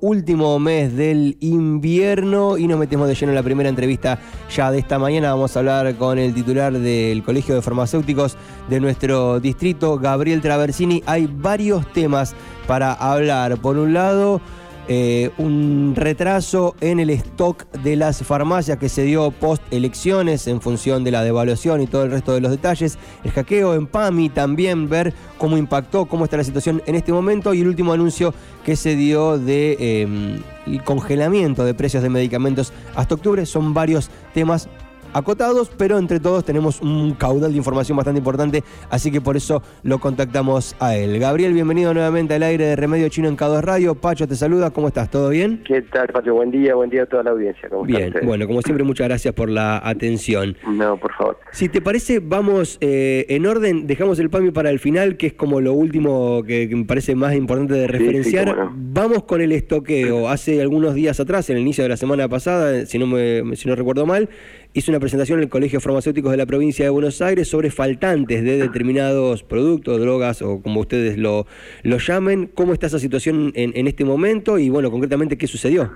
último mes del invierno y nos metemos de lleno en la primera entrevista ya de esta mañana. Vamos a hablar con el titular del Colegio de Farmacéuticos de nuestro distrito, Gabriel Traversini. Hay varios temas para hablar. Por un lado, eh, un retraso en el stock de las farmacias que se dio post elecciones en función de la devaluación y todo el resto de los detalles. El hackeo en PAMI también, ver cómo impactó, cómo está la situación en este momento y el último anuncio que se dio de em, el congelamiento de precios de medicamentos hasta octubre. Son varios temas acotados, pero entre todos tenemos un caudal de información bastante importante, así que por eso lo contactamos a él. Gabriel, bienvenido nuevamente al aire de Remedio Chino en K2 Radio. Pacho te saluda, ¿cómo estás? ¿Todo bien? ¿Qué tal, Pacho? Buen día, buen día a toda la audiencia. bien, bueno, como siempre, muchas gracias por la atención. No, por favor. Si te parece, vamos eh, en orden, dejamos el PAMI para el final, que es como lo último que, me parece más importante de referenciar. Vamos con el estoqueo. Hace algunos días atrás, en el inicio de la semana pasada, si no, me, si no recuerdo mal, hizo una presentación en el Colegio Farmacéuticos de la provincia de Buenos Aires sobre faltantes de determinados productos, drogas o como ustedes lo, lo llamen. ¿Cómo está esa situación en, en este momento y, bueno, concretamente, qué sucedió?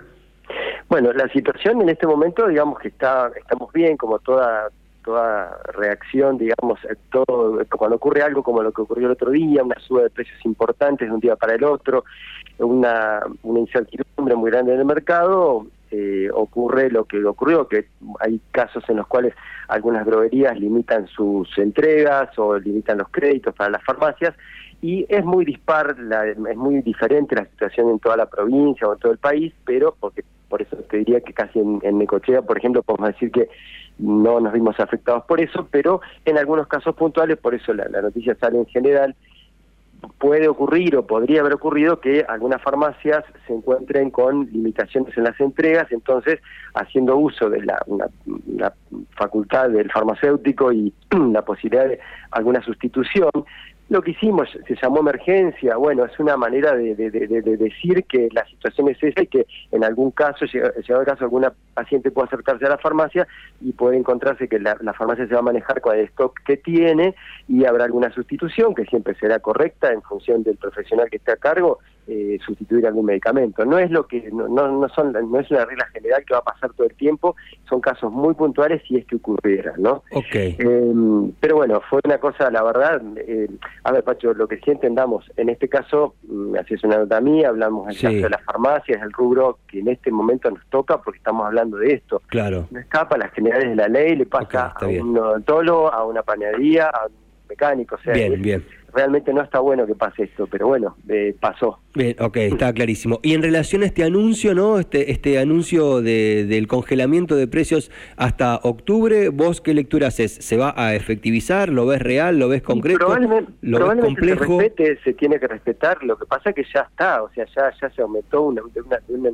Bueno, la situación en este momento, digamos que está estamos bien, como toda toda reacción, digamos, todo cuando ocurre algo como lo que ocurrió el otro día, una suba de precios importantes de un día para el otro, una, una incertidumbre muy grande en el mercado, eh, ocurre lo que ocurrió, que hay casos en los cuales algunas droguerías limitan sus entregas o limitan los créditos para las farmacias y es muy dispar, es muy diferente la situación en toda la provincia o en todo el país, pero porque por eso te diría que casi en, en Necochea, por ejemplo, podemos decir que no nos vimos afectados por eso, pero en algunos casos puntuales, por eso la noticia sale en general, puede ocurrir o podría haber ocurrido que algunas farmacias se encuentren con limitaciones en las entregas, entonces haciendo uso de la, facultad del farmacéutico y la posibilidad de alguna sustitución, lo que hicimos se llamó emergencia, bueno, es una manera de, decir que la situación es esa y que en algún caso, llegado el caso, alguna paciente puede acercarse a la farmacia y puede encontrarse que la, farmacia se va a manejar con el stock que tiene y habrá alguna sustitución que siempre será correcta en función del profesional que esté a cargo, eh, sustituir algún medicamento. No es lo que no, no, son no es una regla general que va a pasar todo el tiempo, son casos muy puntuales si es que ocurriera, ¿no? Okay. Em, pero bueno, fue una cosa, la verdad. Eh, a ver, Pacho, lo que sí entendamos, en este caso, mm, así es una nota mía, hablamos del caso de las farmacias, el rubro que en este momento nos toca porque estamos hablando de esto. Claro. No escapa a las generales de la ley, le pasa a un odontólogo, a una panadería, a un mecánico, o sea, bien, bien realmente no está bueno que pase esto, pero bueno, eh, pasó. Bien, ok, está clarísimo. Y en relación a este anuncio, ¿no? Este, este anuncio de, del congelamiento de precios hasta octubre, ¿vos qué lectura haces? ¿Se va a efectivizar? ¿Lo ves real? ¿Lo ves concreto? Probablemente, ¿Lo ves complejo? Se, respete, se tiene que respetar, lo que pasa es que ya está, o sea, ya, ya se aumentó una, una,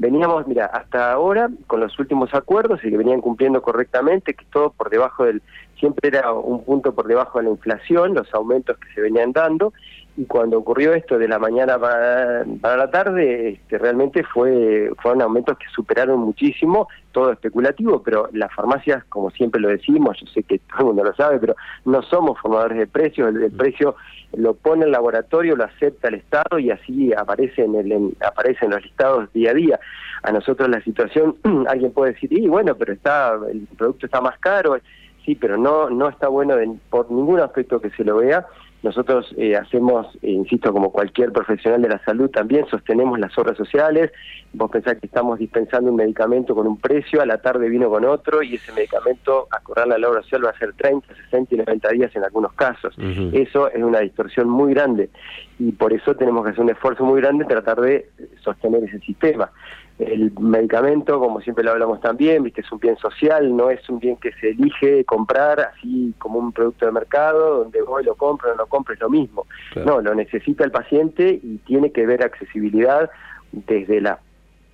veníamos, mira, hasta ahora con los últimos acuerdos y que venían cumpliendo correctamente, que todo por debajo del siempre era un punto por debajo de la inflación, los aumentos que se venían dando, y cuando ocurrió esto de la mañana para, la tarde, este, realmente fue fueron aumentos que superaron muchísimo, todo especulativo, pero las farmacias, como siempre lo decimos, yo sé que todo el mundo lo sabe, pero no somos formadores de precios, el, precio lo pone el laboratorio, lo acepta el Estado y así aparece en, el, aparece en los listados día a día. A nosotros la situación, alguien puede decir, y bueno, pero está el producto está más caro, sí, pero no, no está bueno por ningún aspecto que se lo vea. Nosotros eh, hacemos, eh, insisto, como cualquier profesional de la salud, también sostenemos las obras sociales. Vos pensás que estamos dispensando un medicamento con un precio, a la tarde vino con otro, y ese medicamento, a correr la obra social, va a ser 30, 60 y 90 días en algunos casos. Eso es una distorsión muy grande, y por eso tenemos que hacer un esfuerzo muy grande tratar de sostener ese sistema el medicamento, como siempre lo hablamos también, viste, es un bien social, no es un bien que se elige comprar así como un producto de mercado, donde voy, lo compro, no lo compro, es lo mismo. No, lo necesita el paciente y tiene que ver accesibilidad desde la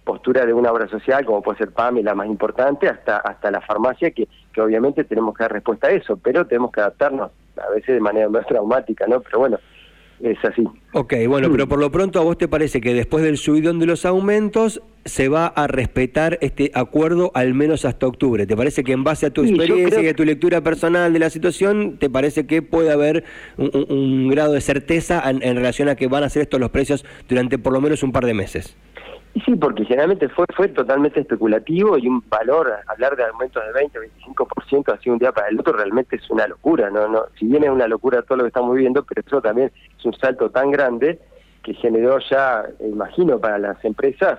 postura de una obra social, como puede ser PAMI, la más importante, hasta, hasta la farmacia, que, que obviamente tenemos que dar respuesta a eso, pero tenemos que adaptarnos, a veces de manera más traumática, ¿no? Pero bueno, es así. Ok, bueno, pero por lo pronto a vos te parece que después del subidón de los aumentos se va a respetar este acuerdo al menos hasta octubre. ¿Te parece que en base a tu experiencia y a tu lectura personal de la situación, te parece que puede haber un, grado de certeza en, relación a que van a ser estos los precios durante por lo menos un par de meses? Y sí, porque generalmente fue fue totalmente especulativo y un valor, hablar de aumentos de 20, 25% así un día para el otro realmente es una locura, ¿no? no Si bien es una locura todo lo que estamos viviendo, pero eso también es un salto tan grande que generó ya, imagino, para las empresas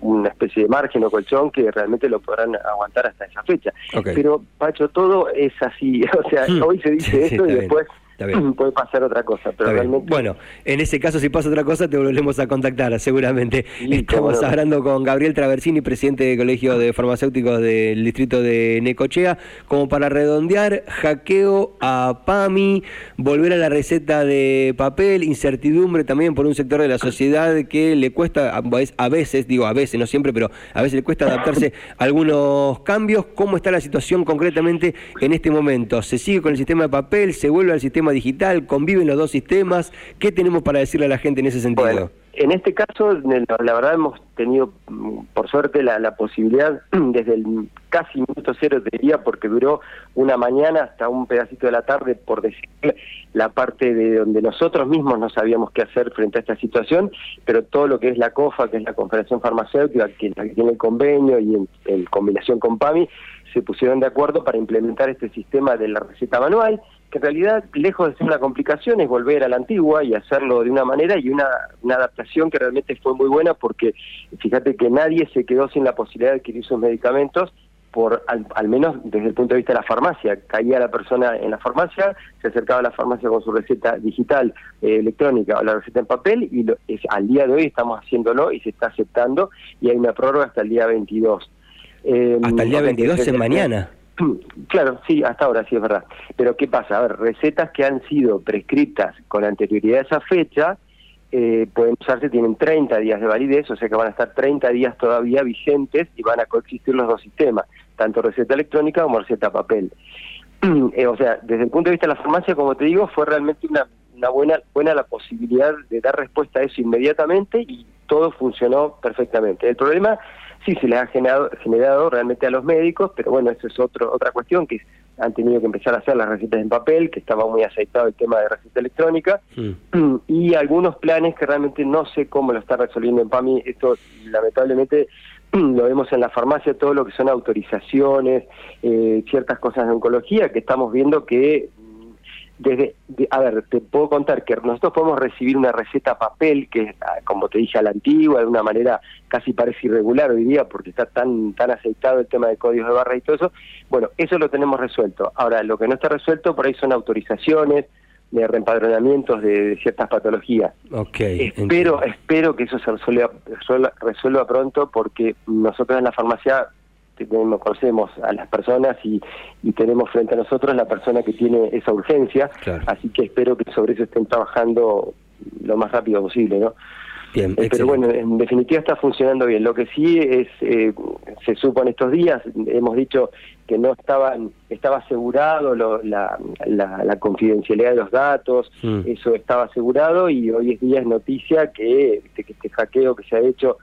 una especie de margen o colchón que realmente lo podrán aguantar hasta esa fecha. Pero, Pacho, todo es así. O sea, hmm. hoy se dice esto y después puede pasar otra cosa, pero realmente... Bueno, en ese caso, si pasa otra cosa, te volvemos a contactar, seguramente. Estamos hablando con Gabriel Traversini, presidente del Colegio de Farmacéuticos del distrito de Necochea, como para redondear, hackeo a PAMI, volver a la receta de papel, incertidumbre también por un sector de la sociedad que le cuesta, a veces, digo a veces, no siempre, pero a veces le cuesta adaptarse a algunos cambios. ¿Cómo está la situación concretamente en este momento? ¿Se sigue con el sistema de papel? ¿Se vuelve al sistema digital, conviven los dos sistemas. ¿Qué tenemos para decirle a la gente en ese sentido? en este caso, la verdad hemos tenido, mm, por suerte, la, posibilidad desde el casi minuto cero, de día, porque duró una mañana hasta un pedacito de la tarde, por decir la parte de donde nosotros mismos no sabíamos qué hacer frente a esta situación, pero todo lo que es la COFA, que es la Confederación Farmacéutica, que, que tiene el convenio y en combinación con PAMI, se pusieron de acuerdo para implementar este sistema de la receta manual que en realidad, lejos de ser una complicación, es volver a la antigua y hacerlo de una manera y una, adaptación que realmente fue muy buena porque fíjate que nadie se quedó sin la posibilidad de adquirir sus medicamentos por al, menos desde el punto de vista de la farmacia. Caía la persona en la farmacia, se acercaba a la farmacia con su receta digital, eh, electrónica o la receta en papel y es, al día de hoy estamos haciéndolo y se está aceptando y hay una prórroga hasta el día 22. hasta el día 22 en mañana. Claro, sí, hasta ahora sí es verdad. Pero ¿qué pasa? A ver, recetas que han sido prescritas con anterioridad a esa fecha eh, pueden usarse, tienen 30 días de validez, o sea que van a estar 30 días todavía vigentes y van a coexistir los dos sistemas, tanto receta electrónica como receta papel. Eh, o sea, desde el punto de vista de la farmacia, como te digo, fue realmente una, una buena, buena la posibilidad de dar respuesta a eso inmediatamente y todo funcionó perfectamente. El problema sí se les ha generado, generado realmente a los médicos, pero bueno, eso es otro, otra cuestión que han tenido que empezar a hacer las recetas en papel, que estaba muy aceitado el tema de receta electrónica, y algunos planes que realmente no sé cómo lo está resolviendo en PAMI. Esto lamentablemente lo vemos en la farmacia, todo lo que son autorizaciones, eh, ciertas cosas de oncología, que estamos viendo que desde, a ver, te puedo contar que nosotros podemos recibir una receta papel que, ah, como te dije, a la antigua, de una manera casi parece irregular hoy día, porque está tan tan aceitado el tema de códigos de barra y todo eso. Bueno, eso lo tenemos resuelto. Ahora, lo que no está resuelto por ahí son autorizaciones, de reempadronamientos de, ciertas patologías. Okay, espero, espero que eso se resuelva, resuelva pronto porque nosotros en la farmacia tenemos, conocemos a las personas y, tenemos frente a nosotros la persona que tiene esa urgencia, así que espero que sobre eso estén trabajando lo más rápido posible, ¿no? Bien, eh, pero bueno, en definitiva está funcionando bien. Lo que sí es, eh, se supo en estos días, hemos dicho que no estaban, estaba asegurado la, la, confidencialidad de los datos, mm. eso estaba asegurado y hoy es día es noticia que, que este hackeo que se ha hecho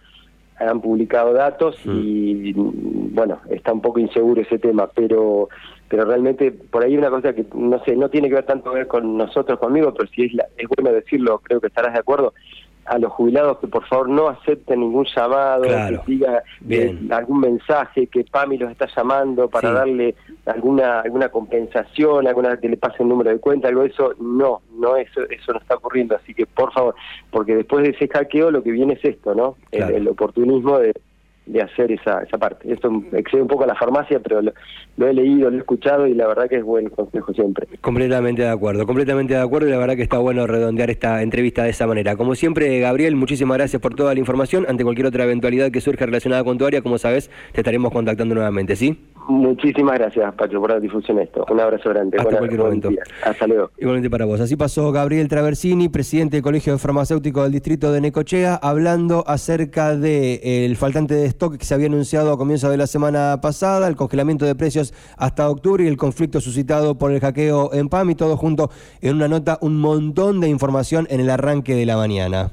han publicado datos mm. y bueno, está un poco inseguro ese tema, pero pero realmente por ahí una cosa que no sé, no tiene que ver tanto ver con nosotros, conmigo, pero si es, es bueno decirlo, creo que estarás de acuerdo, a los jubilados que por favor no acepten ningún llamado, que diga eh, algún mensaje que PAMI los está llamando para darle alguna alguna compensación, alguna que le pase el número de cuenta, algo de eso, no, no eso eso no está ocurriendo, así que por favor, porque después de ese hackeo lo que viene es esto, ¿no? el oportunismo de de hacer esa, esa parte. Esto excede un poco a la farmacia, pero lo, he leído, lo he escuchado y la verdad que es buen consejo siempre. Completamente de acuerdo, completamente de acuerdo y la verdad que está bueno redondear esta entrevista de esa manera. Como siempre, Gabriel, muchísimas gracias por toda la información. Ante cualquier otra eventualidad que surja relacionada con tu área, como sabes, te estaremos contactando nuevamente, ¿sí? Muchísimas gracias, Pacho, por la difusión de esto. Un abrazo grande. Hasta cualquier momento. Hasta luego. Igualmente para vos. Así pasó Gabriel Traversini, presidente del Colegio de Farmacéuticos del Distrito de Necochea, hablando acerca del el faltante de stock que se había anunciado a comienzos de la semana pasada, el congelamiento de precios hasta octubre y el conflicto suscitado por el hackeo en PAM todo junto en una nota, un montón de información en el arranque de la mañana.